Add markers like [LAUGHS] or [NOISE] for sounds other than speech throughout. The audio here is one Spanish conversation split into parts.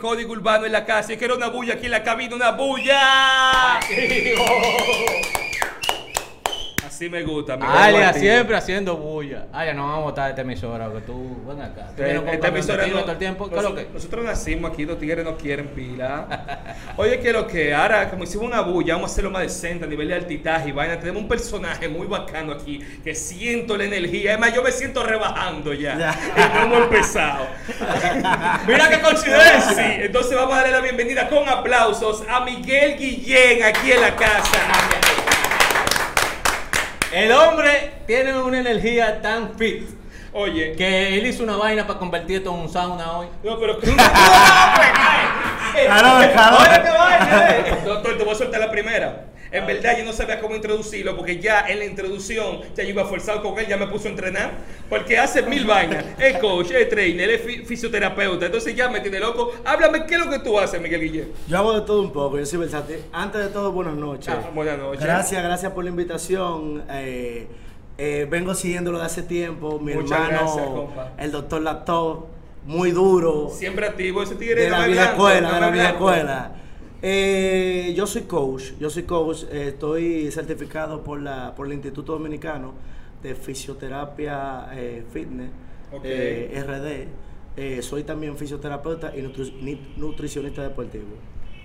Código urbano en la casa. Quiero una bulla aquí en la cabina, una bulla. Así me gusta. mi Alia siempre haciendo bulla. Alia, no vamos a votar de esta emisora, que tú, ven acá. Tú Eh, Esta emisora no- todo el tiempo. ¿Qué es lo nosotros, que? nosotros nacimos aquí, los tigres no quieren pila. [LAUGHS] Oye, que lo que ahora, como hicimos una bulla, vamos a hacerlo más decente a nivel de altitaje y vaina. Tenemos un personaje muy bacano aquí que siento la energía. Además, yo me siento rebajando ya. Y no hemos empezado. [LAUGHS] Mira qué coincidencia. Sí, [LAUGHS] entonces vamos a darle la bienvenida con aplausos a Miguel Guillén aquí en la casa. El hombre tiene una energía tan fit Oye, que él hizo una vaina para convertir esto en un sauna hoy. no, pero. [LAUGHS] Calor, calor. Oye, qué vaina, [LAUGHS] eh. Doctor, te voy a soltar la primera. En verdad yo no sabía cómo introducirlo porque ya en la introducción ya yo iba forzado con él, ya me puso a entrenar. Porque hace mil vainas. Es coach, es trainer, es fi- fisioterapeuta. Entonces ya me tiene loco. Háblame, ¿qué es lo que tú haces, Miguel Guillén? Yo hago de todo un poco, yo soy versátil. Antes de todo, buenas noches. Ah, buenas noches. Gracias, gracias por la invitación. Eh, eh, vengo siguiéndolo de hace tiempo. Mi Muchas hermano, gracias, el doctor Laptop, muy duro. Siempre activo, ese tigre de la vieja escuela, de la vieja escuela. Eh, yo soy coach, yo soy coach, eh, estoy certificado por la por el Instituto Dominicano de Fisioterapia eh, Fitness, eh, RD. Eh, soy también fisioterapeuta y nutri- ni- nutricionista deportivo.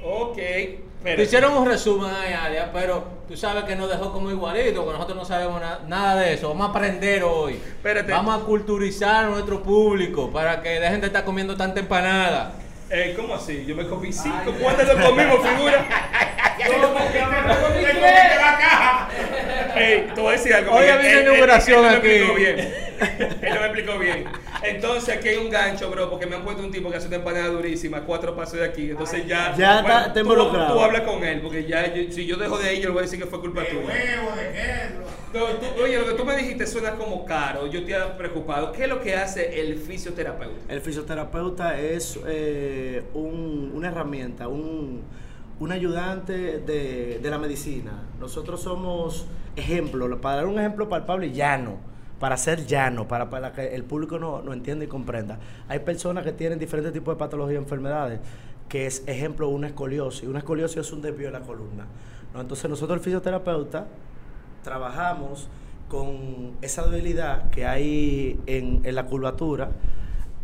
Ok, Te pero. hicieron un resumen ahí, Alia, pero tú sabes que nos dejó como igualito, que nosotros no sabemos na- nada de eso. Vamos a aprender hoy. Espérate. Vamos a culturizar a nuestro público para que dejen de estar comiendo tanta empanada. Eh, ¿Cómo así? Yo me comí cinco. ¿Cuántas lo comimos, figura? [LAUGHS] Ey, te voy a decir algo. Hoy Miguel. había Él- una él- inauguración él no me aquí. bien. [LAUGHS] Él no me explicó bien. Entonces aquí hay un gancho, bro, porque me han puesto un tipo que hace una empanada durísima, cuatro pasos de aquí. Entonces ya. Ya está- está tú, involucrado. tú hablas con él, porque ya yo- si yo dejo de ahí, yo le voy a decir que fue culpa tuya. No, tú- oye, lo que tú me dijiste suena como caro. Yo te he preocupado. ¿Qué es lo que hace el fisioterapeuta? El fisioterapeuta es eh, un- una herramienta, un, un ayudante de, de la medicina. Nosotros somos ejemplo, para dar un ejemplo palpable, llano, para ser llano, para, para que el público no, no entienda y comprenda. Hay personas que tienen diferentes tipos de patologías y enfermedades, que es ejemplo una escoliosis. Una escoliosis es un desvío de la columna. ¿no? Entonces nosotros el fisioterapeuta trabajamos con esa debilidad que hay en, en la curvatura.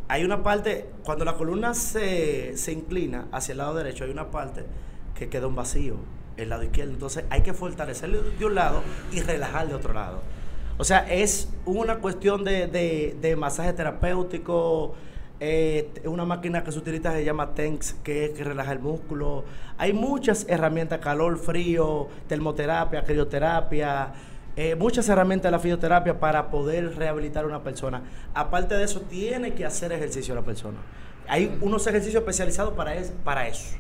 Hay una parte, cuando la columna se, se inclina hacia el lado derecho, hay una parte que queda un vacío, el lado izquierdo. Entonces hay que fortalecerlo de un lado y relajar de otro lado. O sea, es una cuestión de, de- masaje terapéutico, eh, una máquina que se utiliza se llama TENX, que que relaja el músculo. Hay muchas herramientas, calor, frío, termoterapia, crioterapia, eh, muchas herramientas de la fisioterapia para poder rehabilitar a una persona. Aparte de eso, tiene que hacer ejercicio la persona. Hay unos ejercicios especializados para, es- para eso.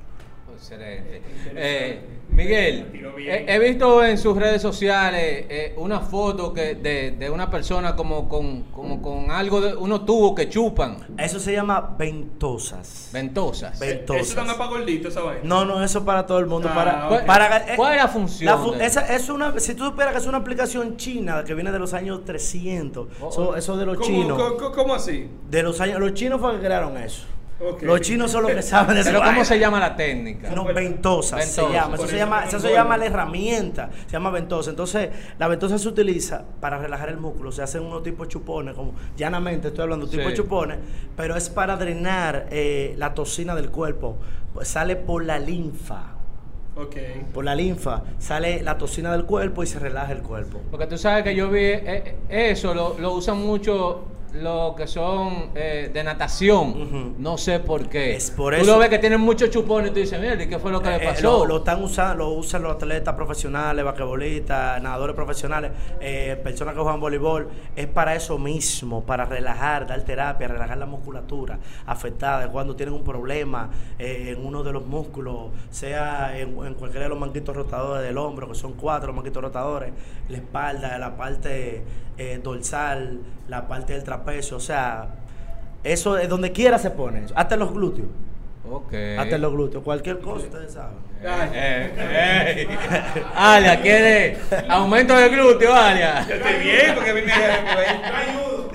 Excelente. Eh, Miguel, he, he visto en sus redes sociales eh, una foto que de, de una persona como con, como con algo de unos tubos que chupan, Eso se llama ventosas. ventosas. Ven- Eso está más para gordito, esa vaina. No, no, eso para todo el mundo. Ah, para, eh, ¿Cuál es la función fu- esa es una, si tú supieras que es una aplicación china que viene de los años 300, Oh, eso, eso de los ¿Cómo, chinos. cómo- cómo así? De los años, los chinos fue que crearon eso. Los chinos son los que saben de eso. Pero ¿cómo se llama la técnica? No, ventosas se llama. Eso se llama, eso se llama la herramienta. Se llama ventosa. Entonces, la ventosa se utiliza para relajar el músculo. Se hacen unos tipos de chupones, como llanamente estoy hablando, Sí. tipos de chupones, pero es para drenar eh, la toxina del cuerpo. Pues sale por la linfa. Ok. Por la linfa sale la toxina del cuerpo y se relaja el cuerpo. Porque tú sabes que yo vi eh, eh, eso, lo, lo usan mucho los que son eh, de natación. No sé por qué. Es por tú eso. lo ves que tienen muchos chupones y tú dices, mira, ¿y qué fue lo que Eh, le eh, pasó? lo, lo están usando, lo usan los atletas profesionales, basquetbolistas, nadadores profesionales, eh, personas que juegan voleibol. Es para eso mismo, para relajar, dar terapia, relajar la musculatura afectada cuando tienen un problema eh, en uno de los músculos, sea en, en cualquiera de los manguitos rotadores del hombro, que son cuatro manguitos rotadores, la espalda, la parte eh, dorsal, la parte del trapecio, o sea, eso es donde quiera se pone, eso, hasta en los glúteos. Ok. Hasta en los glúteos, cualquier cosa, ustedes saben. Eh, eh, eh. Alia, ¿quiere aumento de glúteo, Alia? Yo estoy bien porque a mí me [LAUGHS]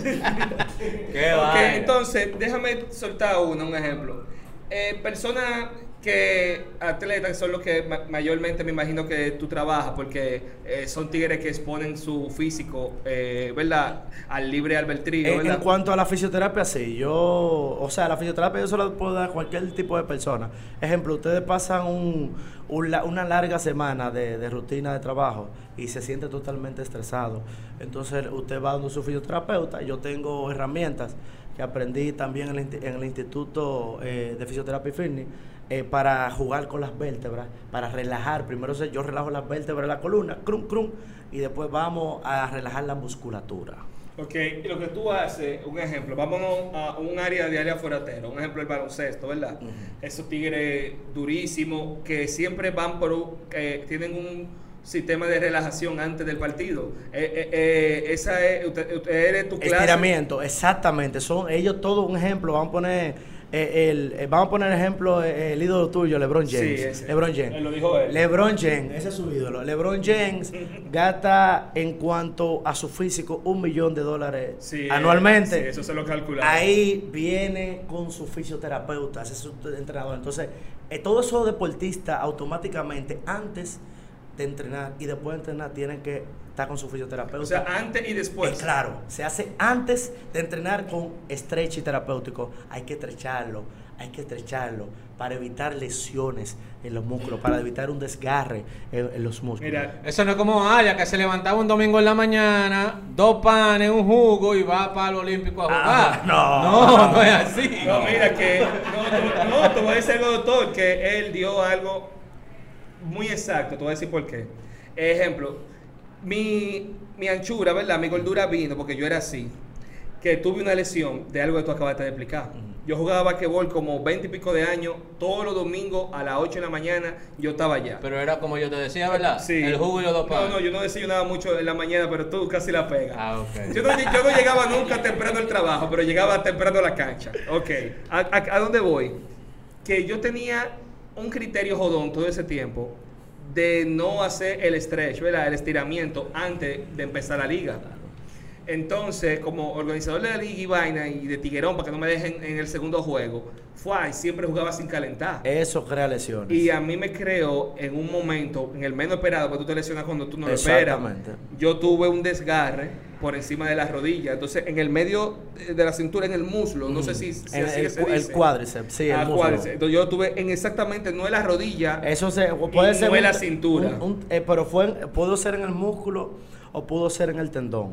[LAUGHS] Qué Ok, vaina. entonces, déjame soltar uno, un ejemplo. eh, personas que atletas son los que ma- mayormente me imagino que tú trabajas porque eh, son tigres que exponen su físico, eh, ¿verdad? Al libre albedrío, En, ¿verdad? en cuanto a la fisioterapia, sí. Yo, o sea, la fisioterapia yo se la puedo dar a cualquier tipo de persona. Ejemplo, ustedes pasan un, un una larga semana de, de rutina de trabajo y se siente totalmente estresado. Entonces, usted va donde su fisioterapeuta. Yo tengo herramientas que aprendí también en el, en el Instituto eh, de Fisioterapia y Fitness eh, para jugar con las vértebras, para relajar. Primero yo relajo las vértebras de la columna, crum, crum, y después vamos a relajar la musculatura. Ok, y lo que tú haces, un ejemplo, vámonos a un área de área un ejemplo el baloncesto, ¿verdad? Esos tigres durísimos que siempre van por, un- que tienen un sistema de relajación antes del partido. Eh, eh, eh, esa es, usted, usted eres tu clase. Estiramiento, exactamente. Son ellos todo un ejemplo. Vamos a poner eh, el, eh, vamos a poner ejemplo eh, el ídolo tuyo, LeBron Sí, James. ese. LeBron James. Él lo dijo él. LeBron James, ese es su ídolo. LeBron James gasta en cuanto a su físico un millón de dólares Sí, anualmente. sí, eso se lo calcula. Ahí viene con su fisioterapeuta, ese es su entrenador. Entonces, eh, todos esos deportistas automáticamente antes de entrenar y después de entrenar tienen que estar con su fisioterapeuta. O sea, antes y después. Eh, claro, se hace antes de entrenar con stretch y terapéutico. Hay que estrecharlo, hay que estrecharlo para evitar lesiones en los músculos, para evitar un desgarre en, en los músculos. Mira, Eso no es como Aya, que se levantaba un domingo en la mañana, dos panes, un jugo y va para el Olímpico a Ah, jugar. [LAUGHS] no. no, no es así. No, mira que. No, no, no, te voy a decir algo, doctor, que él dio algo muy exacto. Te voy a decir por qué. Ejemplo, mi, mi anchura, ¿verdad? Mi gordura vino porque yo era así. Que tuve una lesión de algo que tú acabaste de explicar. Yo jugaba basquetbol como 20 y pico de años, todos los domingos a las 8 de la mañana, yo estaba allá. Pero era como yo te decía, ¿verdad? Sí. El jugo y los dos No, no, yo no desayunaba mucho en la mañana, pero tú casi la pegas. Ah, ok. Yo no, yo no llegaba nunca temprano al trabajo, pero llegaba temprano a la cancha. Ok. ¿A, a- a dónde voy? Que yo tenía un criterio jodón todo ese tiempo de no hacer el stretch, ¿verdad? El estiramiento antes de empezar la liga. Entonces, como organizador de la liga y vaina y de tiguerón para que no me dejen en el segundo juego, fue y siempre jugaba sin calentar. Eso crea lesiones. Y a mí me creó en un momento, en el menos esperado, porque tú te lesionas cuando tú no lo esperas. Exactamente. Yo tuve un desgarre por encima de la rodilla. Entonces, en el medio de la cintura, en el muslo, no sé si, si En así el, se el cuádriceps, sí, el Ah, cuádriceps. Entonces, yo tuve en exactamente, no en la rodilla. Eso se, puede Y ser. no en un- la cintura. un- un- eh, pero fue, pudo ser en el músculo o pudo ser en el tendón.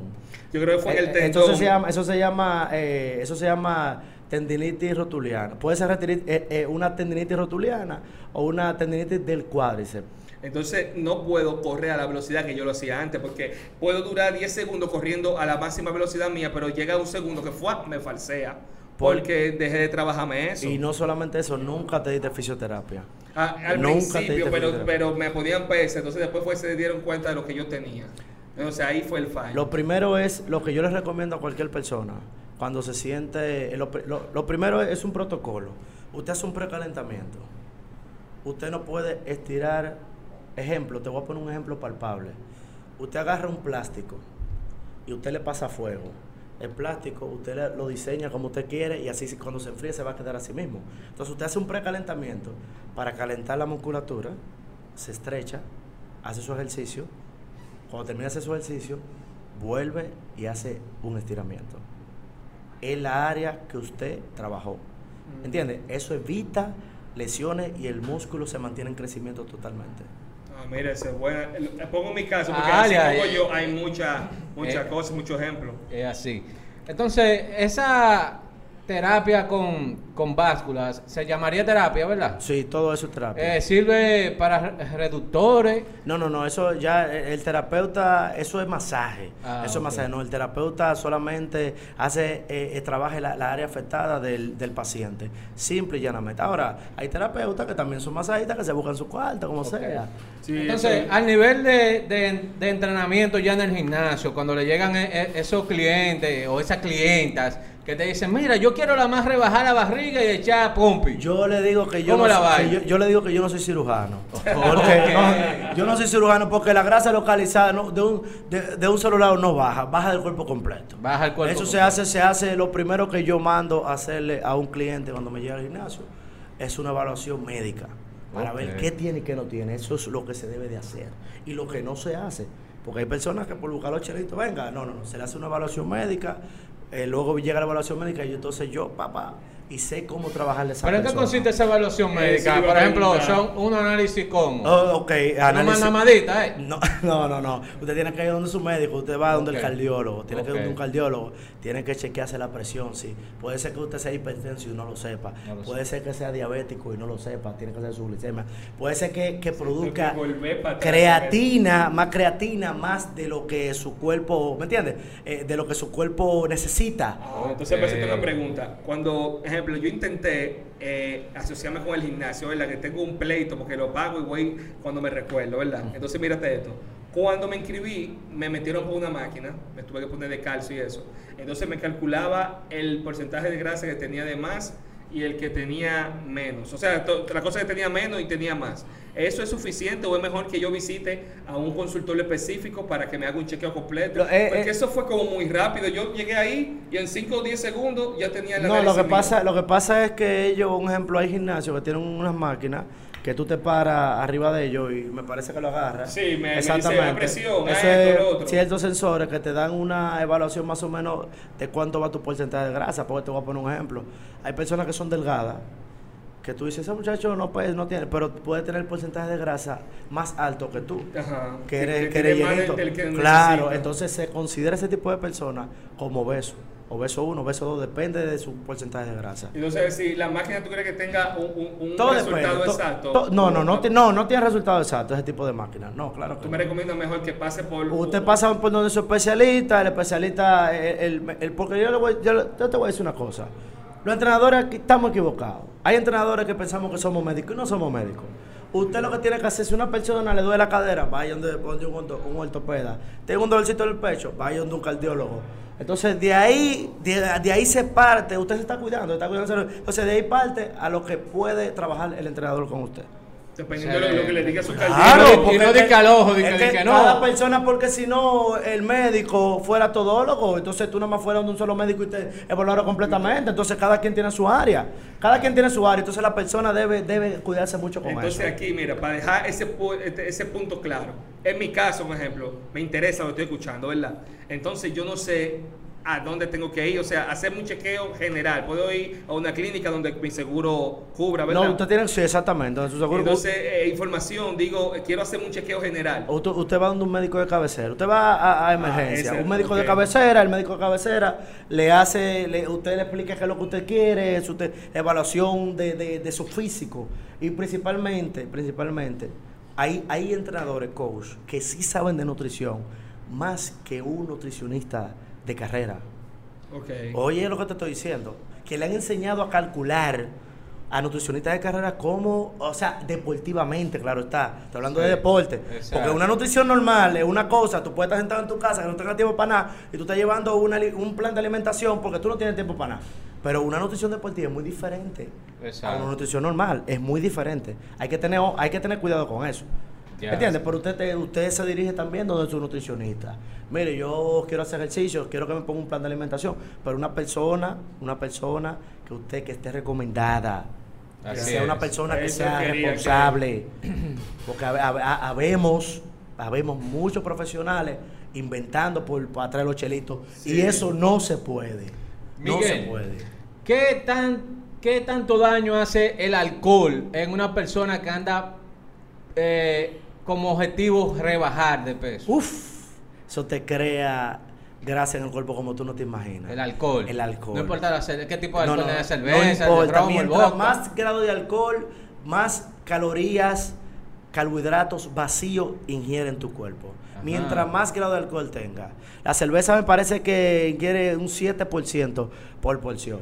yo creo que fue en el Eh, tendón. Entonces se llama, eso se llama, eh, eso se llama tendinitis rotuliana. Puede ser eh, eh, una tendinitis rotuliana o una tendinitis del cuádriceps. Entonces no puedo correr a la velocidad que yo lo hacía antes, porque puedo durar 10 segundos corriendo a la máxima velocidad mía, pero llega un segundo que fue, me falsea, Por- porque dejé de trabajarme eso. Y no solamente eso, nunca te diste fisioterapia. Ah, al Nunca principio, pero, pero me ponían peso, entonces después fue, se dieron cuenta de lo que yo tenía. Entonces ahí fue el fallo. Lo primero es, lo que yo les recomiendo a cualquier persona, cuando se siente, lo, pri- lo- lo primero es un protocolo. Usted hace un precalentamiento. Usted no puede estirar, ejemplo, te voy a poner un ejemplo palpable. Usted agarra un plástico y usted le pasa fuego. El plástico usted lo diseña como usted quiere y así cuando se enfríe se va a quedar así mismo. Entonces usted hace un precalentamiento para calentar la musculatura, se estrecha, hace su ejercicio, cuando termina de hacer su ejercicio, vuelve y hace un estiramiento. En la área que usted trabajó. Mm. ¿Entiende? Eso evita lesiones y el músculo se mantiene en crecimiento totalmente. Ah, mira, ese es buena. El- Pongo mi caso, porque Ah, así ya, como ya. yo, hay muchas muchas Eh. cosas, muchos ejemplos. Es así. Entonces, esa terapia con, con básculas se llamaría terapia, ¿verdad? Sí, todo eso es terapia. Eh, sirve para re- reductores. No, no, no, eso ya, eh, el terapeuta, eso es masaje. Ah, eso es masaje, no, el terapeuta solamente hace, eh, eh, trabaja la, la área afectada del, del paciente, simple y llanamente. Ahora, hay terapeutas que también son masajistas que se buscan su cuarto, como sea. Sí, Entonces, eso- al nivel de, de- de entrenamiento ya en el gimnasio, cuando le llegan e- e- esos clientes o esas clientas que te dicen, mira, yo quiero la más rebajar la barriga y echar pompi. Yo le digo que yo, ¿Cómo no, la soy- yo, yo le digo que yo no soy cirujano. [LAUGHS] Porque Ok. no, yo no soy cirujano porque la grasa localizada no- de, un, de, de un solo lado no baja, baja del cuerpo completo. Baja el cuerpo Eso se hace, se hace lo primero que yo mando a hacerle a un cliente cuando me llega al gimnasio. es una evaluación médica para ver qué tiene y qué no tiene. Eso es lo que se debe de hacer y lo que no se hace. Porque hay personas que por buscar los chelitos, venga, no, no, no, se le hace una evaluación médica, eh, luego llega la evaluación médica y entonces yo, papá, y sé cómo trabajarle a esa ¿Pero en qué consiste esa evaluación Eh, médica? sí, Por ejemplo, son un análisis como. Oh, ok, Una análisis- manamadita, ¿eh? No, [LAUGHS] no, no, no. Usted tiene que ir donde su médico, usted va donde el cardiólogo, tiene que ir donde un cardiólogo, tiene que chequearse la presión, sí. Puede ser que usted sea hipertenso y no lo sepa. No lo Puede ser que sea diabético y no lo sepa, tiene que hacer su glicemia. Puede ser que, que produzca que creatina, más creatina, más de lo que su cuerpo, ¿me entiende? Eh, de lo que su cuerpo necesita. Entonces me hacerte Ok. una pregunta. Cuando, ejemplo, yo intenté eh, asociarme con el gimnasio, ¿verdad? Que tengo un pleito porque lo pago y voy cuando me recuerdo, ¿verdad? Entonces mírate esto. Cuando me inscribí, me metieron por una máquina, me tuve que poner de calcio y eso. Entonces me calculaba el porcentaje de grasa que tenía de más y el que tenía menos. O sea, la cosa que tenía menos y tenía más. ¿Eso es suficiente o es mejor que yo visite a un consultorio específico para que me haga un chequeo completo? Eh, Porque eh. eso fue como muy rápido. Yo llegué ahí y en 5 o 10 segundos ya tenía el No, lo que mío. pasa, lo que pasa es que ellos, un ejemplo, hay gimnasios que tienen unas máquinas que tú te paras arriba de ellos y me parece que lo agarras. Sí, me- me dice presión, Eso ah, esto, es lo otro. ciertos sensores que te dan una evaluación más o menos de cuánto va tu porcentaje de grasa. Porque te voy a poner un ejemplo. Hay personas que son delgadas que tú dices, ese muchacho no, puede, no tiene, pero puede tener el porcentaje de grasa más alto que tú. Ajá. Que eres, Que- que eres llenito. del- del que Claro, necesita. entonces se considera ese tipo de personas como obeso. Obeso 1, obeso 2, depende de su porcentaje de grasa. Entonces, si la máquina tú crees que tenga un, un- un Todo resultado depende. exacto. to- no, no, no, no, no tiene resultado exacto ese tipo de máquina. No, claro que Tú no. me recomiendas mejor que pase por. Usted pasa por donde su especialista, el especialista, el, el- el- porque yo, le voy, yo, te voy a decir una cosa. Los entrenadores aquí estamos equivocados. Hay entrenadores que pensamos que somos médicos y no somos médicos. Usted lo que tiene que hacer, si una persona le duele la cadera, vaya donde, donde un, un ortopeda. Tiene un dolorcito en el pecho, vaya donde un cardiólogo. Entonces, de ahí, de, de ahí se parte, usted se está cuidando, está cuidando. Entonces, de ahí parte a lo que puede trabajar el entrenador con usted. Dependiendo de lo, lo que le diga su Claro, cardiólogo. y no porque di que al ojo, di es que- no. Cada persona, porque si no, el médico fuera todólogo, entonces tú nada más fueras de un solo médico y te evaluara completamente. Entonces, cada quien tiene su área. Cada quien tiene su área. Entonces, la persona debe, debe cuidarse mucho con Entonces eso. aquí, mira, para dejar ese, este- ese punto claro, en mi caso, por ejemplo, me interesa lo estoy escuchando, ¿verdad? Entonces yo no sé a dónde tengo que ir, o sea, hacerme un chequeo general. Puedo ir a una clínica donde mi seguro cubra, ¿verdad? No, usted tiene, sí, exactamente. Entonces, su seguro- Entonces, eh, información, digo, eh, quiero hacer un chequeo general. Usted, usted va donde un médico de cabecera, usted va a, a emergencia, ese, un médico de cabecera, el médico de cabecera le hace, le- usted le explica qué es lo que usted quiere, su evaluación de, de- de su físico y principalmente, principalmente, hay, hay entrenadores, coach, que sí saben de nutrición más que un nutricionista de carrera. Oye lo que te estoy diciendo, que le han enseñado a calcular a nutricionistas de carrera cómo, o sea, deportivamente, claro está. Estoy hablando Sí, de deporte. exacto. Porque una nutrición normal es una cosa, tú puedes estar sentado en tu casa que no tengas tiempo para nada y tú estás llevando una un plan de alimentación porque tú no tienes tiempo para nada. Pero una nutrición deportiva es muy diferente a Exacto. una nutrición normal, es muy diferente. Hay que tener, hay que tener cuidado con eso. Ya. ¿Entiendes? Pero usted, te- usted se dirige también donde su nutricionista. Mire, yo quiero hacer ejercicio, quiero que me ponga un plan de alimentación, pero una persona, una persona que usted que esté recomendada, que sea una persona que Eso sea quería que- responsable, porque hab- hab- ha- habemos, habemos muchos profesionales inventando por para traer los chelitos y eso no se puede. no se puede. ¿Qué, tan, ¿Qué tanto daño hace el alcohol en una persona que anda eh, como objetivo rebajar de peso? Uf, eso te crea grasa en el cuerpo como tú no te imaginas. El alcohol. El alcohol. No importa la qué tipo de No, alcohol, no, no cerveza, importa. el más grado de alcohol, más calorías, carbohidratos vacíos ingiere en tu cuerpo. Ajá. Mientras más grado de alcohol tenga. La cerveza me parece que ingiere un 7% por porción.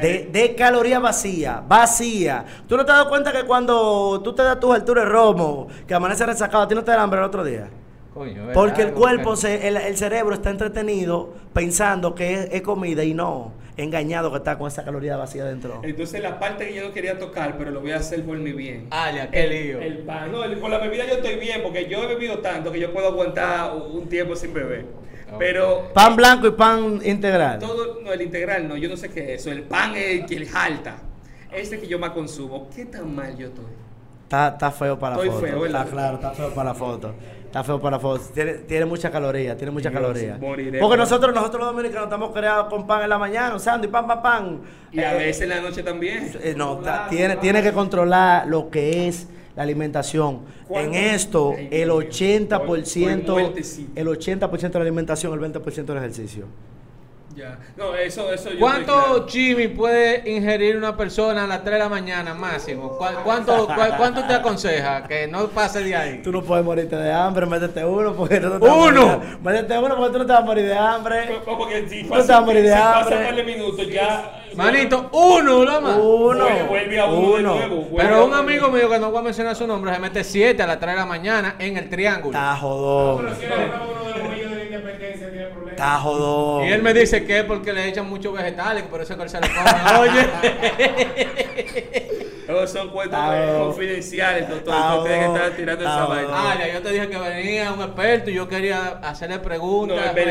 De, de caloría vacía, vacía. ¿Tú no te has dado cuenta que cuando tú te das tus alturas de romo, que amanece resacado, a ti no te da hambre el otro día? Coño, ¿verdad? Porque el cuerpo, se- el, el cerebro está entretenido pensando que es, es comida y no, engañado que está con esa caloría vacía dentro. Entonces la parte que yo no quería tocar, pero lo voy a hacer por mi bien. Ah, ya, qué el, lío. El pan. No, el- con la bebida yo estoy bien, porque yo he bebido tanto que yo puedo aguantar un tiempo sin beber. Ok. Pero Pan blanco y pan integral. todo, no, el integral no, yo no sé qué es eso. El pan es el que jalta. este que yo más consumo, ¿qué tan mal yo estoy? Está, está feo para la Estoy foto. está claro, está feo para la foto. Está feo para la foto. Tiene, tiene mucha caloría, tiene mucha Dios, caloría. moriré, Porque nosotros, nosotros los dominicanos estamos creados con pan en la mañana, un sándwich, pan, pan, pan. Y a Eh, veces en la noche también. eh, no, tiene, tiene que controlar lo que es la alimentación. En esto, el Dios mío. 80%, Por- por muertecito. el 80% de la alimentación, el 20% del ejercicio. Ya. No, eso, eso yo ¿Cuánto chimi puede ingerir una persona a las 3 de la mañana máximo? ¿Cu- ¿Cuánto, cu- cuánto te aconseja que no pase de ahí? Tú no puedes morirte de hambre, métete uno porque tú no te vas a ¡Uno! morir de- Métete uno porque tú no te vas a morir de hambre. Como que si No pasa, te vas a morir de si pasa hambre. par de minutos ya. Manito, uno, Loma. Uno. Vuelve, a uno, de Uno. nuevo. vuelve Pero a un uno. amigo mío que no voy a mencionar su nombre se mete 7 a las 3 de la mañana en el triángulo. Está jodón. Pero si eres uno de los millones de independencia, tiene problemas. Está jodón. Y él me dice que es porque le echan muchos vegetales, que por eso es que él se lo come. [LAUGHS] Oye. [LAUGHS] Esos son cuentos confidenciales, doctor. No que estar tirando Ah, esa vaina. Ah, ya yo te dije que venía un experto y yo quería hacerle No, preguntas es verdad.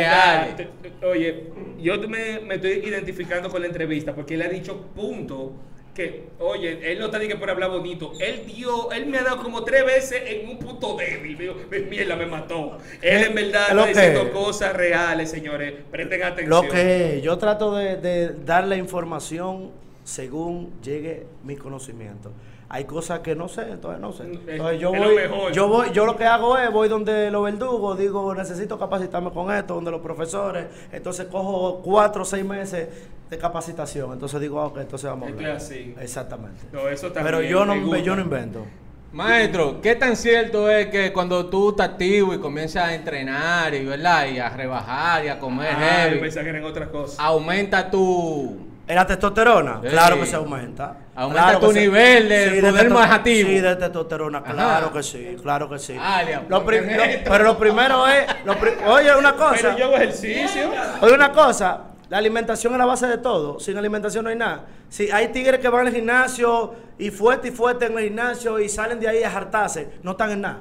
reales. Te- te- Oye, yo me, me estoy identificando con la entrevista porque él ha dicho punto que, oye, él no está diciendo por hablar bonito. Él dio, él me ha dado como tres veces en un punto débil. Digo, mierda, me mató. Él en verdad Es lo está que- diciendo cosas reales, señores. Presten atención. Lo que yo trato de, de dar la información según llegue mi conocimiento. Hay cosas que no sé, entonces no sé. Entonces yo voy, mejor. yo voy, yo lo que hago es voy donde los verdugos, digo necesito capacitarme con esto, donde los profesores, entonces cojo cuatro o seis meses de capacitación, entonces digo, ah, ok, entonces vamos a Es hablar. así. Exactamente. No, eso también. Pero yo no, me gusta. yo no invento. Maestro, ¿qué tan cierto es que cuando tú estás activo y comienzas a entrenar y, ¿verdad? y a rebajar y a comer Ah, yo heavy, que eran otras cosas. aumenta tu... ¿En la testosterona? Sí. Claro que se aumenta. Aumenta Claro tu nivel de poder testo- más activo. Sí, de testosterona, claro Ajá. que sí, claro que sí. Alia, Lo pero lo primero es, lo pri- [LAUGHS] oye, una cosa, Pero yo hago ejercicio. oye, una cosa, la alimentación es la base de todo, sin alimentación no hay nada. Si hay tigres que van al gimnasio y fuerte y fuerte en el gimnasio y salen de ahí a jartarse, no están en nada.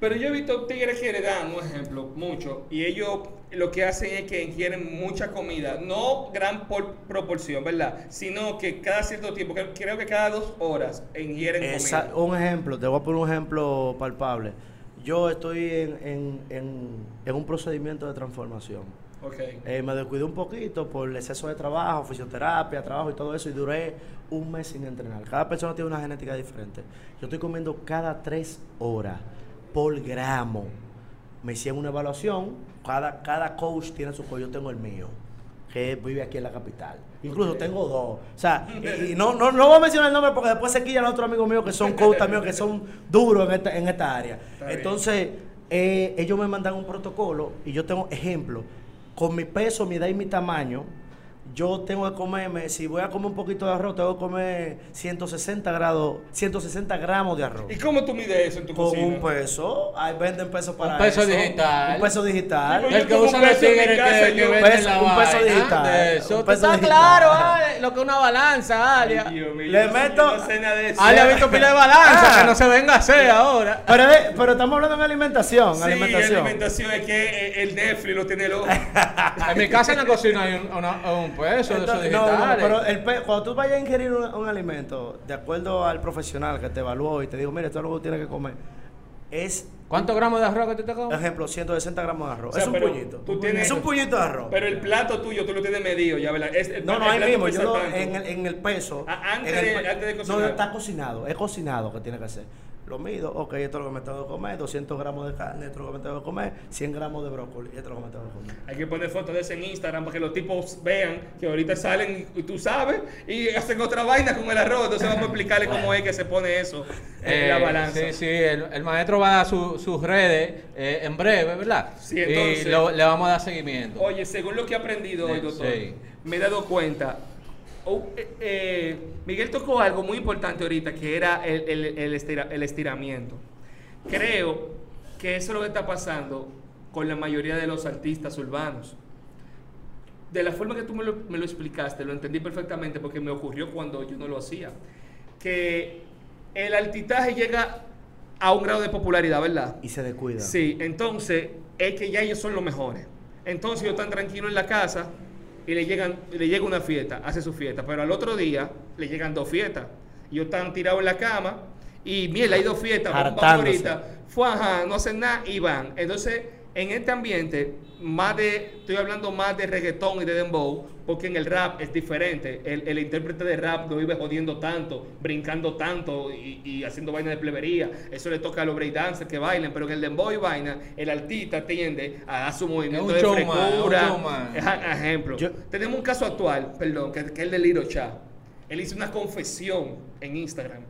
Pero yo he visto tigres que le dan, un ejemplo, mucho, y ellos lo que hacen es que ingieren mucha comida, no gran por- proporción, ¿verdad? Sino que cada cierto tiempo, que- creo que cada dos horas ingieren Esa- comida. un ejemplo, te voy a poner un ejemplo palpable. Yo estoy en, en- en- en un procedimiento de transformación. Ok. Eh, me descuidé un poquito por el exceso de trabajo, fisioterapia, trabajo y todo eso, y duré un mes sin entrenar. Cada persona tiene una genética diferente. Yo estoy comiendo cada tres horas por gramo. Me hicieron una evaluación, cada, cada coach tiene su coach, yo tengo el mío, que vive aquí en la capital. Incluso tengo dos. O sea, [LAUGHS] y, y no, no, no voy a mencionar el nombre porque después se quillan otros amigos míos que son coach también, que son duros en esta, en esta área. Está. Entonces, eh, ellos me mandan un protocolo y yo tengo ejemplo. Con mi peso, mi edad y mi tamaño, yo tengo que comerme, si voy a comer un poquito de arroz, tengo que comer 160 grados, 160 gramos de arroz. ¿Y cómo tú mides eso en tu Con cocina? un peso, ahí venden pesos para Un peso eso. digital. Un peso digital. Yo El que usa los tigres que, que venden peso- la un peso digital, de eso. un ¿Tú peso estás digital. claro, Ale? Lo que es una balanza, Ay, Alia. Dios mío, Le meto-. Ale ha visto pila de balanza, Ah. que no se venga a hacer [LAUGHS] ahora. Pero, pero estamos hablando de alimentación. Sí, alimentación. alimentación. es que eh, el Netflix lo tiene loco. [LAUGHS] En mi casa en la cocina hay un, una- un de esos Entonces, no, no, pero el pe- cuando tú vayas a ingerir un, un alimento, de acuerdo al profesional que te evaluó y te dijo, mire, esto es lo que tienes que comer, es, ¿Cuántos gramos de arroz que tú te por comes? ejemplo, 160 gramos de arroz. O sea, es un puñito. tú tienes- es un puñito de arroz. Pero el plato tuyo tú lo tienes medido, ya, ¿verdad? Es- el- no, no, el ahí mismo, yo lo- en, el, en el peso. Ah, antes en el antes de cocinar. no, está cocinado, es cocinado que tiene que ser. Lo mido, ok, esto es lo que me tengo que comer, 200 gramos de carne, esto es lo que me tengo que comer, 100 gramos de brócoli, esto es lo que me tengo que comer. Hay que poner fotos de eso en Instagram para que los tipos vean que ahorita salen y tú sabes y hacen otra vaina con el arroz. Entonces vamos a explicarle cómo es que se pone eso en la Eh, balanza. Sí, sí, el, el maestro va a dar su- sus redes eh, en breve, ¿verdad? Sí, entonces- Y lo- le vamos a dar seguimiento. Oye, según lo que he aprendido hoy, doctor, sí. me he dado cuenta. Oh, eh, eh, Miguel tocó algo muy importante ahorita, que era el, el- el estira- el estiramiento. Creo que eso es lo que está pasando con la mayoría de los artistas urbanos. De la forma que tú me lo, me lo explicaste, lo entendí perfectamente porque me ocurrió cuando yo no lo hacía. Que el altitaje llega a un grado de popularidad, ¿verdad? Y se descuida. Sí, entonces es que ya ellos son los mejores. Entonces ellos están tranquilos en la casa y le llegan le llega una fiesta, hace su fiesta, pero al otro día le llegan dos fiestas. Y ellos están tirados en la cama y mierda, hay dos fiestas, vamos- ahorita, fue, ajá, no hacen nada y van. Entonces, en este ambiente, más de, estoy hablando más de reggaetón y de dembow, porque en el rap es diferente. El, el intérprete de rap no vive jodiendo tanto, brincando tanto y, y haciendo vaina de plebería. Eso le toca a los breakdancers que bailen, pero en el dembow y vaina, el artista tiende a dar su movimiento de frescura. Ejemplo. Yo- Tenemos un caso actual, perdón, que, que es el de Liro Cha. Él hizo una confesión en Instagram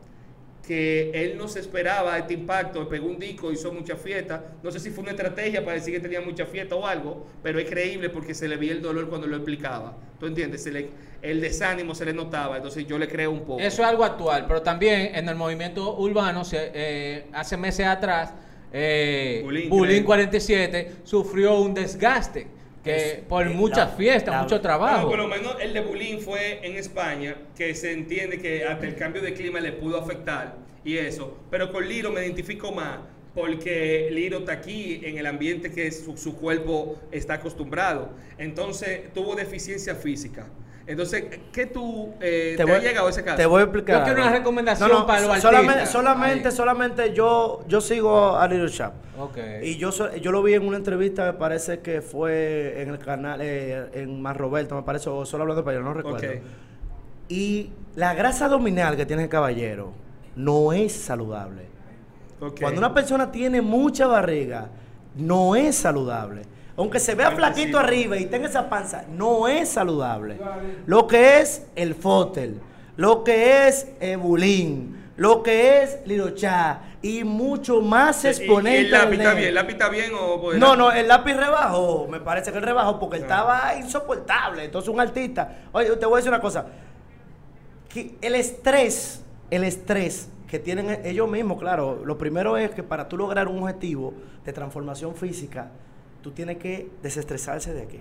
que él no se esperaba este impacto, pegó un disco, hizo mucha fiesta. No sé si fue una estrategia para decir que tenía mucha fiesta o algo, pero es creíble porque se le veía el dolor cuando lo explicaba. ¿Tú entiendes? Se le- el desánimo se le notaba, entonces yo le creo un poco. Eso es algo actual, pero también en el movimiento urbano, se, eh, hace meses atrás, eh, Bulín, Bulín creo. 47 sufrió un desgaste que por eh, muchas la- fiestas, la- mucho Bueno, trabajo. por lo menos el de Bulín fue en España, que se entiende que hasta el cambio de clima le pudo afectar y eso. Pero con Liro me identifico más porque Liro está aquí en el ambiente que su, su cuerpo está acostumbrado. Entonces tuvo deficiencia física. Entonces, ¿qué tú eh, te, ha llegado ese caso? Te voy a explicar. Yo quiero una recomendación para los solamente, artistas. Solamente, Ahí. solamente yo, yo sigo a Little Shop. Ok. Y yo, yo lo vi en una entrevista, me parece que fue en el canal, eh, en Mar Roberto, me parece, o solo hablando para yo no recuerdo. Ok. Y la grasa abdominal que tiene el caballero no es saludable. Ok. Cuando una persona tiene mucha barriga, no es saludable. Aunque se vea flaquito arriba y tenga esa panza, no es saludable. Lo que es el fotel, lo que es el bulín, lo que es lirochá y mucho más ¿Y- y exponente. el lápiz está bien? ¿El lápiz está bien o...? pues, No, no, el lápiz rebajó. Me parece que él rebajó porque él Ah. estaba insoportable. Entonces, un artista. Oye, te voy a decir una cosa. Que el estrés, el estrés que tienen ellos mismos, claro. Lo primero es que para tú lograr un objetivo de transformación física, tú tienes que desestresarse de aquí.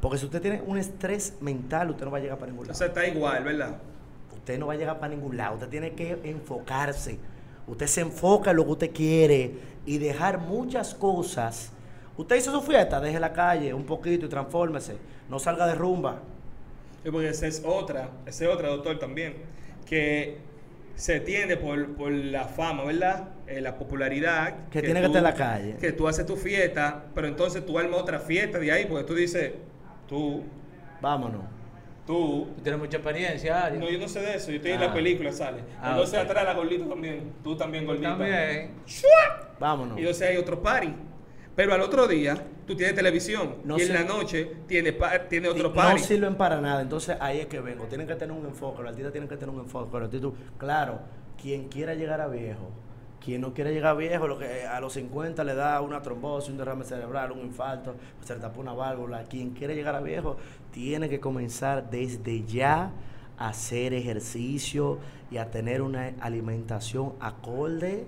Porque si usted tiene un estrés mental, usted no va a llegar para ningún O lado. sea, está igual, ¿verdad? Usted no va a llegar para ningún lado. Usted tiene que enfocarse. Usted se enfoca en lo que usted quiere y dejar muchas cosas. Usted hizo su fiesta, deje la calle un poquito y transfórmese. No salga de rumba. Sí, porque esa es otra, esa es otra, doctor, también, que se tiende por, por la fama, ¿verdad? Eh, la popularidad. Que tiene que estar en la calle. Que tú haces tu fiesta, pero entonces tú armas otra fiesta de ahí, porque tú dices, tú, Vámonos. tú. Tú tienes mucha experiencia, Ari. No, yo no sé de eso, yo estoy en Ah. la película, sale. Ah, entonces atrás la gordita también, tú también gordita. También. Vámonos. Y entonces hay otro party. Pero al otro día, tú tienes televisión. No y en la noche tienes pa- tiene otro no party. sirven para nada. Entonces ahí es que vengo. Tienen que tener un enfoque. Los artistas tienen que tener un enfoque. Los claro, quien quiera llegar a viejo, quien no quiere llegar a viejo, lo que a los 50 le da una trombosis, un derrame cerebral, un infarto, se le tapa una válvula. Quien quiere llegar a viejo tiene que comenzar desde ya a hacer ejercicio y a tener una alimentación acorde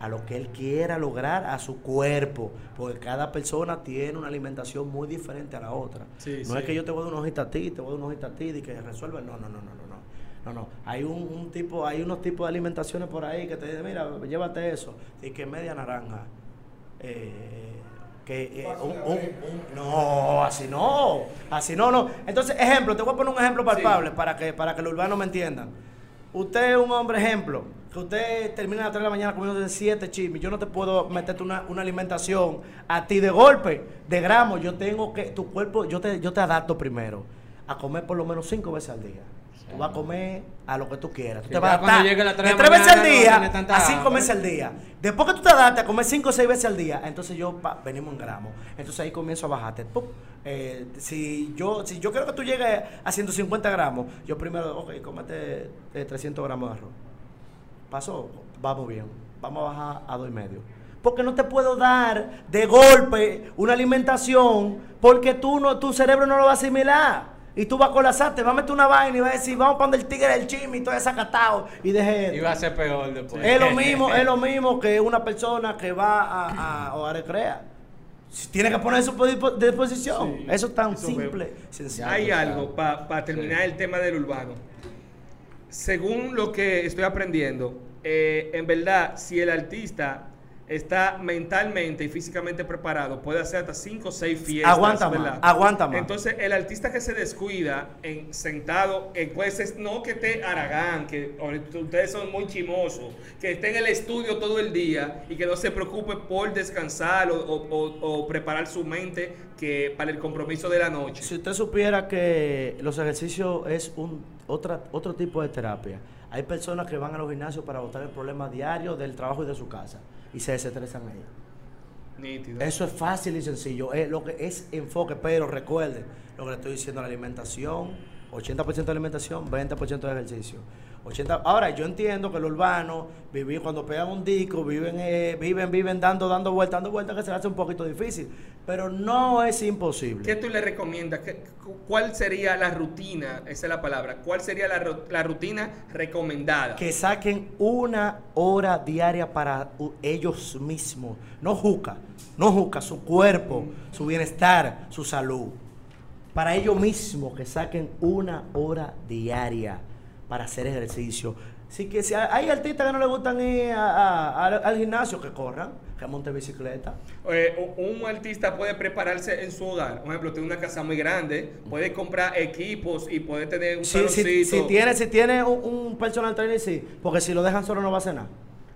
a lo que él quiera lograr a su cuerpo, porque cada persona tiene una alimentación muy diferente a la otra. Sí, no sí. es que yo te voy a dar una hojita a ti, te voy a dar una hojita a ti y que resuelva. No, no, no, no, no, no. No, no. Hay un, un tipo, hay unos tipos de alimentaciones por ahí que te dicen, mira, llévate eso. Y que media naranja. Eh, que eh, un- un- un- no, así no, así no, no. Entonces, ejemplo, te voy a poner un ejemplo palpable para que para que los urbanos me entiendan. Usted es un hombre ejemplo, que usted termina a las 3 de la mañana comiendo de 7 chimis. Yo no te puedo meterte una, una alimentación a ti de golpe, de gramos. Yo tengo que, tu cuerpo, yo te, yo te adapto primero a comer por lo menos 5 veces al día. Tú vas a comer a lo que tú quieras. Tú Sí, te vas a adaptar tres de 3 veces al no día a 5 hambre. meses al día. Después que tú te adaptas a comer 5 o 6 veces al día, entonces yo pa, venimos en gramos. Entonces ahí comienzo a bajarte. Eh, si yo si yo quiero que tú llegues a 150 gramos, yo primero, ok, cómete eh, 300 gramos de arroz. Pasó, vamos bien. Vamos a bajar a dos y medio. Porque no te puedo dar de golpe una alimentación porque tú no, tu cerebro no lo va a asimilar. Y tú vas a colapsar, te vas a meter una vaina y vas a decir, vamos para donde el tigre del chisme y todo desacatado. Y deje Iba a ser peor después. es lo [LAUGHS] mismo, es lo mismo que una persona que va a, a, a recrear. Tiene que poner su dispo- disposición. Sí, eso es tan eso simple, sencillo. Hay algo para terminar Sí. el tema del urbano. Según lo que estoy aprendiendo, eh, en verdad, si el artista está mentalmente y físicamente preparado, puede hacer hasta 5 o 6 fiestas. Aguanta ¿verdad? aguanta más. Entonces, el artista que se descuida en sentado, eh, pues es no que esté aragán, que ustedes son muy chimosos, que esté en el estudio todo el día y que no se preocupe por descansar o, o- o- o preparar su mente que para el compromiso de la noche. Si usted supiera que los ejercicios es un otra, otro tipo de terapia. Hay personas que van a los gimnasios para botar el problema diario del trabajo y de su casa y se desestresan ahí. Nítido. Eso es fácil y sencillo. Es lo que es enfoque, pero recuerde lo que le estoy diciendo, la alimentación, 80% de alimentación, 20% de ejercicio. 80, ahora, yo entiendo que los urbanos viven cuando pegan un disco, viven, eh, viven, viven dando, dando vueltas, dando vueltas, que se le hace un poquito difícil. Pero no es imposible. ¿Qué tú le recomiendas? ¿Qué- cu- ¿Cuál sería la rutina? Esa es la palabra. ¿Cuál sería la, ru- la rutina recomendada? que saquen una hora diaria para ellos mismos. No juca, no juca, su cuerpo, su bienestar, su salud. Para ellos mismos que saquen una hora diaria para hacer ejercicio. Así que si hay- artistas que no les gustan ir a- a- al, al gimnasio, que corran, que monten bicicleta. Eh, un artista puede prepararse en su hogar. Por ejemplo, tiene una casa muy grande, puede comprar equipos y puede tener un si, saloncito. si tiene, si tiene un, un personal trainer, sí, porque si lo dejan solo no va a hacer nada.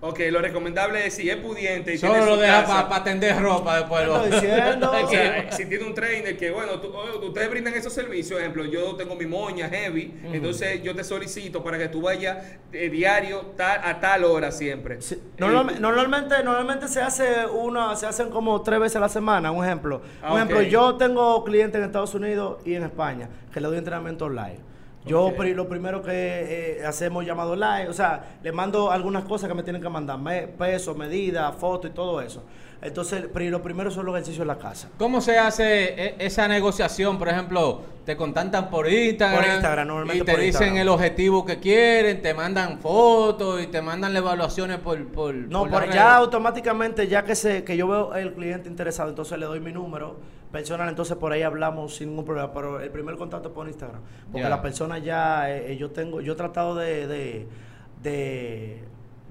Ok, lo recomendable es si es pudiente y Solo tiene lo deja para tender ropa después. lo- Estoy diciendo. [LAUGHS] O sea, si tiene un trainer que, bueno, tú- ustedes brindan esos servicios, ejemplo, yo tengo mi moña heavy, entonces yo te solicito para que tú vayas eh, diario tal- a tal hora siempre. Sí, Eh, normalme- normalmente, normalmente se hace una, se hacen como tres veces a la semana, un ejemplo. Ah, un ejemplo, yo tengo clientes en Estados Unidos y en España que le doy entrenamiento online. Yo Ok. pri- lo primero que eh, hacemos llamado live, o sea, le mando algunas cosas que me tienen que mandar, me- peso, medida, foto y todo eso. Entonces, lo primero son los ejercicios en la casa. ¿Cómo se hace e- esa negociación? Por ejemplo, te contactan por Instagram. Por Instagram, normalmente Y te por dicen Instagram. el objetivo que quieren, te mandan fotos y te mandan las evaluaciones por. por No, por por ya automáticamente, ya que sé que yo veo el cliente interesado, entonces le doy mi número personal, entonces por ahí hablamos sin ningún problema. Pero el primer contacto es por Instagram. Porque Ya. la persona ya, eh, eh, yo tengo, yo he tratado de, de, de,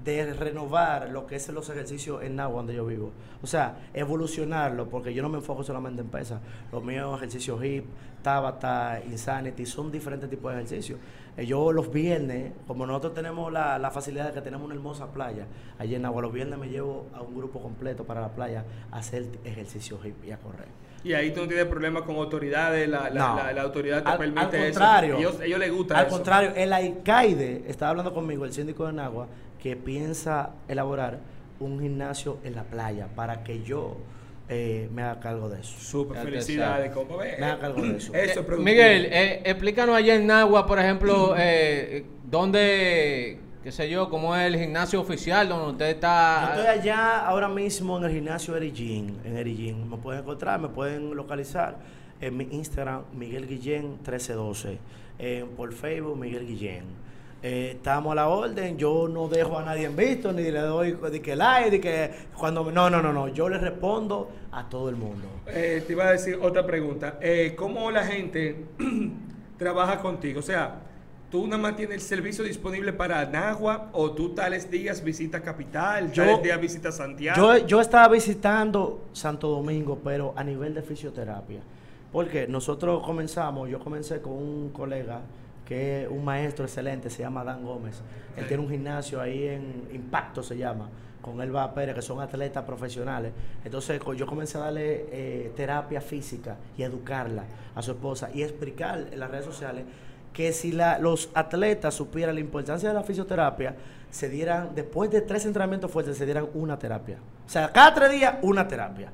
de renovar lo que es los ejercicios en Nagua donde yo vivo. O sea, evolucionarlo, porque yo no me enfoco solamente en pesas. Los míos ejercicios hip, Tabata, Insanity, son diferentes tipos de ejercicios. Eh, Yo los viernes, como nosotros tenemos la, la facilidad de que tenemos una hermosa playa, allí en Agua, los viernes me llevo a un grupo completo para la playa a hacer ejercicio hip y a correr. Y ahí tú no tienes problemas con autoridades, la, la, No. la- la autoridad te Al- permite al eso. contrario. Ellos, ellos les gusta Al eso. contrario, el alcaide estaba hablando conmigo, el síndico de Nagua, que piensa elaborar un gimnasio en la playa para que yo eh, me haga cargo de eso. Súper felicidades, compa. Ve, Me haga cargo de [CLEARS THROAT] eso. Eso es Eh. Miguel, eh, explícanos allá en Nagua, por ejemplo, [CLEARS THROAT] eh, dónde, qué sé yo, cómo es el gimnasio oficial donde usted Yo está. estoy allá ahora mismo en el gimnasio Erigin, en Erigin. Me pueden encontrar, me pueden localizar en mi Instagram, Miguel Guillén 1312. Eh, por Facebook, Miguel Guillén. Eh, estamos a la orden, yo no dejo a nadie en visto, ni le doy de que like, de que cuando... No, no, no, no, yo le respondo a todo el mundo. Eh, te iba a decir otra pregunta. Eh, ¿Cómo la gente [CLEARS THROAT] trabaja contigo? O sea, ¿tú nada más tienes el servicio disponible para Nagua o tú tales días visitas Capital, Yo- tales días visitas Santiago? Yo, yo estaba visitando Santo Domingo, pero a nivel de fisioterapia. Porque nosotros comenzamos, yo comencé con un colega que es un maestro excelente, se llama Dan Gómez. Él tiene un gimnasio ahí en Impacto, se llama, con Elba Pérez, que son atletas profesionales. Entonces yo comencé a darle eh, terapia física y educarla a su esposa y explicar en las redes sociales que si la- los atletas supieran la importancia de la fisioterapia, se dieran, después de tres entrenamientos fuertes, se dieran una terapia. O sea, cada tres días, una terapia.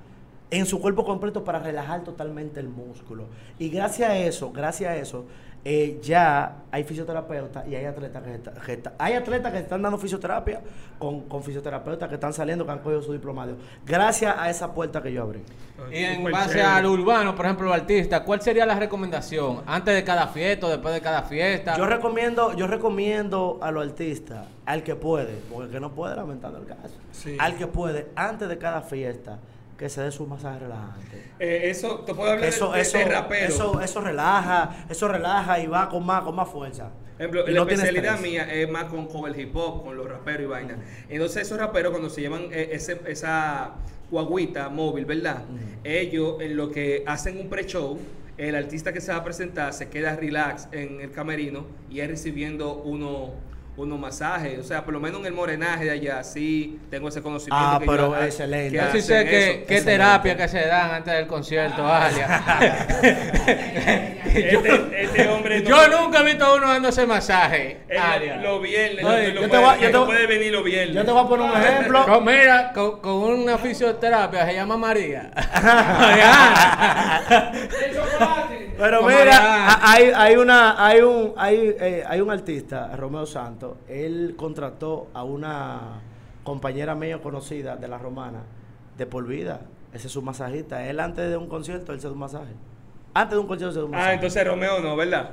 En su cuerpo completo para relajar totalmente el músculo. Y gracias a eso, gracias a eso, eh, ya hay fisioterapeutas y hay atletas que, está- que está- hay atletas que están dando fisioterapia con, con fisioterapeutas que están saliendo, que han cogido su diplomado. Gracias a esa puerta que yo abrí. Y en base al urbano, por ejemplo, el artista, ¿cuál sería la recomendación? ¿Antes de cada fiesta o después de cada fiesta? Yo recomiendo, yo recomiendo a los artistas, al que puede, porque el que no puede, lamentando el caso, Sí. al que puede, antes de cada fiesta, que se dé su masaje relajante. Eh, eso, te puedo hablar Eso, de, eso, de rapero. eso, eso relaja, eso relaja y va con más, con más fuerza. ejemplo, la no especialidad mía es más con, con el hip hop, con los raperos y vaina. Entonces esos raperos cuando se llevan eh, ese- esa guaguita móvil, ¿verdad? Ellos en lo que hacen un pre-show, el artista que se va a presentar se queda relax en el camerino y es recibiendo uno unos masajes, o sea, por lo menos en el morenaje de allá, sí tengo ese conocimiento. Ah, que pero ha- excelente. que Yo sí hacen sé que, qué excelente. terapia que se dan antes del concierto, Alia. [LAUGHS] Este, este hombre no- Yo nunca he visto a uno dándose masaje, Eh, Alia. Los viernes, Oye, no, tú yo lo te voy yo te venir los viernes. Yo te voy a poner un [LAUGHS] ejemplo. Con, mira, con, con una fisioterapia se llama María. [LAUGHS] Mariana. Pero mira, hay, hay una, hay un, hay, eh, hay un artista, Romeo Santos, él contrató a una compañera mía conocida de la romana de por vida. Ese es su masajista. Él antes de un concierto, él se da un masaje. Antes de un concierto se da un masaje. Ah, entonces Romeo no, ¿verdad?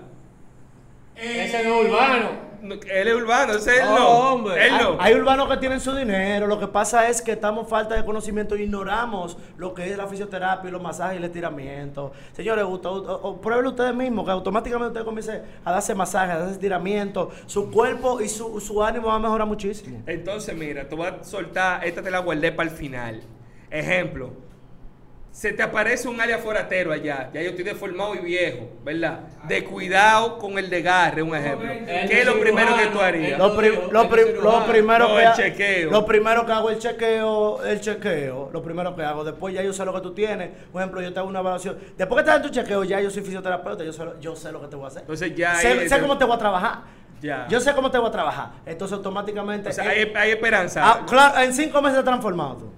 Ese no es urbano. No, Él es urbano, ese él No, no. hombre. Él no. Hay, hay urbanos que tienen su dinero, lo que pasa es que estamos falta de conocimiento, ignoramos lo que es la fisioterapia, y los masajes y el estiramiento. Señores, gusto- o- o- pruébenlo ustedes mismos, que automáticamente usted comience a darse masajes, a darse estiramiento, su cuerpo y su, su ánimo va a mejorar muchísimo. Entonces, mira, te voy a soltar, esta te la guardé para el final. Ejemplo, se te aparece un área foratero allá, ya yo estoy deformado y viejo, ¿verdad? De cuidado con el desgarre, un ejemplo. El ¿Qué es lo primero que tú harías? Lo, pri- digo, lo primero No, que el chequeo. Lo primero que hago el chequeo, el chequeo, lo primero que hago. Después ya yo sé lo que tú tienes. Por ejemplo, yo te hago una evaluación. Después que te dan tu chequeo, ya yo soy fisioterapeuta, yo sé, lo- yo sé lo que te voy a hacer. Entonces ya sé, sé cómo te voy a trabajar. Ya. Yo sé cómo te voy a trabajar. Entonces automáticamente. O sea, eh, hay, hay esperanza. ah, claro, en cinco meses te transformado tú.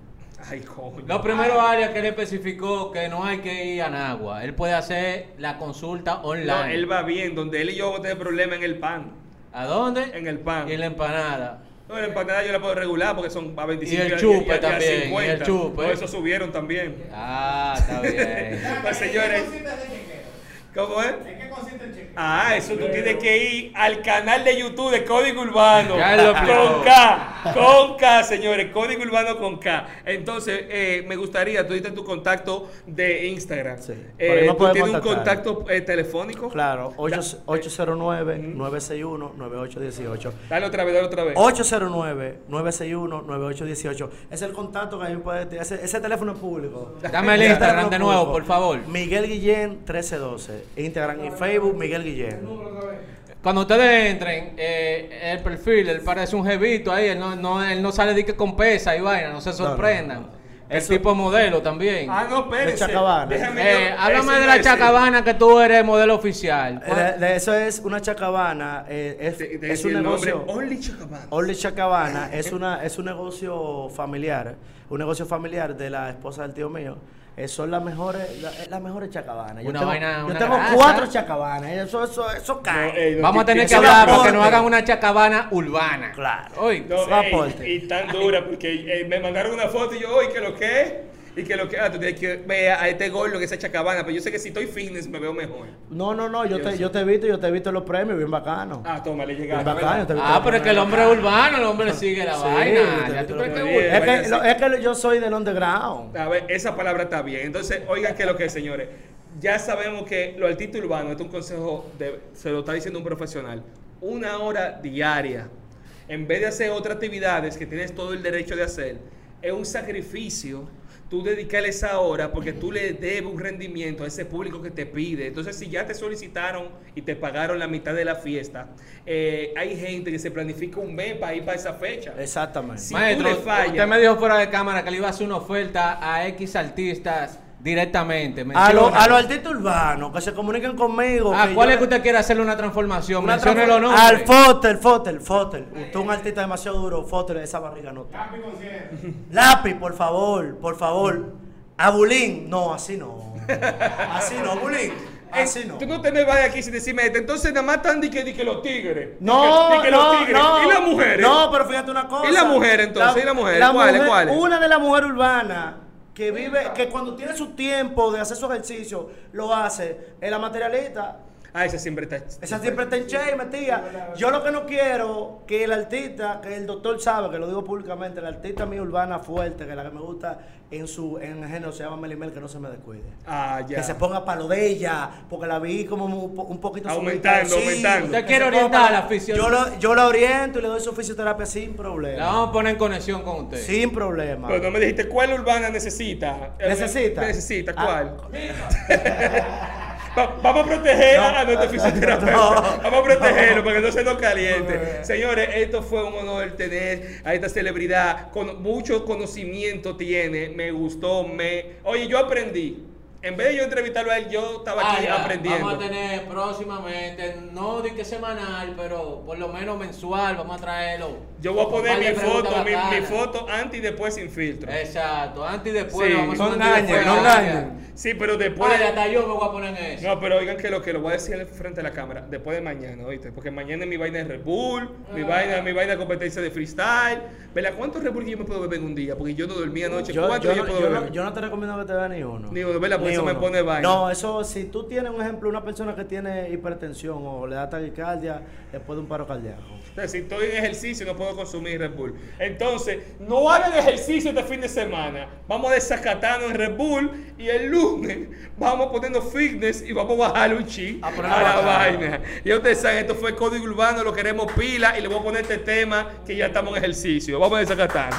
Ay, coño. Los primeros áreas que él especificó que no hay que ir a Nagua. Él puede hacer la consulta online. No, él va bien, donde él y yo vamos a tener problemas en el pan. ¿A dónde? En el pan. Y en la empanada. No, la empanada yo la puedo regular porque son a 25 Y el chupe también, y 50. el chupe. No, eso subieron también. Ah, está bien. [LAUGHS] Pues, señores. ¿cómo es? ¿En qué consiste el chequeo? Ah, eso tú tienes que ir al canal de YouTube de Código Urbano. Ya lo explicó. con K. Con K, señores. Código Urbano con K. Entonces, eh, me gustaría, tú diste tu contacto de Instagram. Sí. Eh, nos ¿Tú tienes un contacto eh, telefónico? Claro, Da- 809-961-9818. Dale otra vez, dale otra vez. 809-961-9818. Es el contacto que ahí puede tener. Ese, ese teléfono es público. Dame el Instagram de nuevo, por favor. Miguel Guillén 1312. Instagram y Facebook Miguel Guillén. Cuando ustedes entren, eh, el perfil, él parece un jevito ahí, él no, no, él no sale de que con pesa y vaina, no se sorprendan. no, no. El Eso- tipo modelo también. Ah, no, espérese. De Chacabana. Eh, háblame ese de la decir. chacabana que tú eres modelo oficial. Eh, de- de eso es una chacabana. eh, es, es un negocio. Only Chacabana. Only Chacabana [LAUGHS] es, una, es un negocio familiar, un negocio familiar de la esposa del tío mío. Eh, son las mejores, la- las mejores chacabanas. Yo Una tengo, vaina, yo una tengo grasa. cuatro chacabanas. Eso, eso, eso cae. No, ey, no, Vamos a tener que hablar para que nos hagan una chacabana urbana. Claro. Oye, No, ey, y tan dura, porque eh, me mandaron una foto y yo, oye, que lo que es? Y que lo que, ah, tú tienes que ver a este gordo que es chacabana, pero yo sé que si estoy fitness me veo mejor. No, no, no. Yo, Yo te, sé. yo te he visto, yo te he visto en los premios, bien bacano. Ah, toma, le bien llegaron. bacano. yo te he visto ah, pero es que el hombre es urbano, el hombre sigue la Sí, vaina. yo te he ¿Ya visto tú en crees los que premios. es Es que, lo- sí. es que yo soy del underground. A ver, esa palabra está bien. Entonces, oigan que lo que es, señores. Ya sabemos que lo artistas urbanos, esto es un consejo, de, se lo está diciendo un profesional. Una hora diaria. En vez de hacer otras actividades que tienes todo el derecho de hacer, es un sacrificio tú dedicarle esa hora porque tú le debes un rendimiento a ese público que te pide. Entonces, si ya te solicitaron y te pagaron la mitad de la fiesta, eh, hay gente que se planifica un mes para ir para esa fecha. Exactamente. Sí. Maestro, tú le fallas- usted me dijo fuera de cámara que le iba a hacer una oferta a X artistas directamente. A los a los artistas urbanos que se comuniquen conmigo. Ah, que ¿cuál yo- es que usted quiere hacerle una transformación? Una Mencione transfor- los nombres. Al Fotel, Fotel, Fotel. Usted es un artista demasiado duro, Fotel, esa barriga no. Lápiz. [LAUGHS] Lápiz, por favor, por favor. A Bulín, no, así no. Así no, Bulín. Así no. Tú no te me vayas aquí sin decirme esto. Entonces, nada más están di que, di que los tigres. No, que, que no, los tigres. no. ¿Y las mujeres? No, pero fíjate una cosa. ¿Y la mujer, entonces? ¿Y la mujer? ¿Cuáles, cuáles? Una de las mujeres urbanas que vive, que cuando tiene su tiempo de hacer su ejercicio, lo hace, es la materialista. Ah, esa siempre está. Esa siempre está en che, metía. Yo lo que no quiero que el artista, que el doctor sabe, que lo digo públicamente, el artista mi urbana fuerte, que la que me gusta en su en el género se llama Melimel, que no se me descuide. Ah, ya. Que se ponga para lo de ella, porque la vi como un, po- un poquito Aumentando, subida. aumentando. Usted que quiere orientar a la fisio- Yo, lo- yo la oriento y le doy su fisioterapia sin problema. La vamos a poner en conexión con usted. Sin problema. Pero no me dijiste cuál urbana necesita. ¿Necesita? Necesita, Ah. [LAUGHS] vamos a proteger a nuestro fisioterapeuta. No. Vamos a protegerlo para que no se nos caliente. Señores, esto fue un honor tener a esta celebridad. Con mucho conocimiento tiene. Me gustó. Me. Oye, yo aprendí. En vez de yo entrevistarlo a él, yo estaba Ah, aquí ya. aprendiendo. Vamos a tener próximamente, no de que semanal, pero por lo menos mensual, vamos a traerlo. Yo voy a poner mi foto, mi, foto antes y después sin filtro. Exacto, antes y después. Sí. vamos a No engañen, no ah, engañen. Sí, pero después. Ay, hasta yo me voy a poner en eso. No, pero oigan que lo que lo voy a decir frente de la cámara, después de mañana, ¿oíste? Porque mañana es mi vaina de Red Bull, mi Ah. vaina, mi vaina de competencia de freestyle. ¿Verdad? ¿Cuántos Red Bull yo me puedo beber en un día? Porque yo no dormí anoche. Yo, ¿Cuántos yo yo, no, puedo yo beber? no- yo no te recomiendo que te veas ni uno. Ni uno, ¿verdad? Ni eso me pone vaina. No, eso, si tú tienes un ejemplo, una persona que tiene hipertensión o le da taquicardia después de un paro cardíaco. Entonces, si estoy en ejercicio, no puedo consumir Red Bull. Entonces, no hagan ejercicio este fin de semana. Vamos a desacatarnos en Red Bull y el lunes vamos poniendo fitness y vamos a bajar un chi A a, la vaina. Y ustedes saben, esto fue Código Urbano, lo queremos pila y le voy a poner este tema que ya estamos en ejercicio. Vamos a desacatar.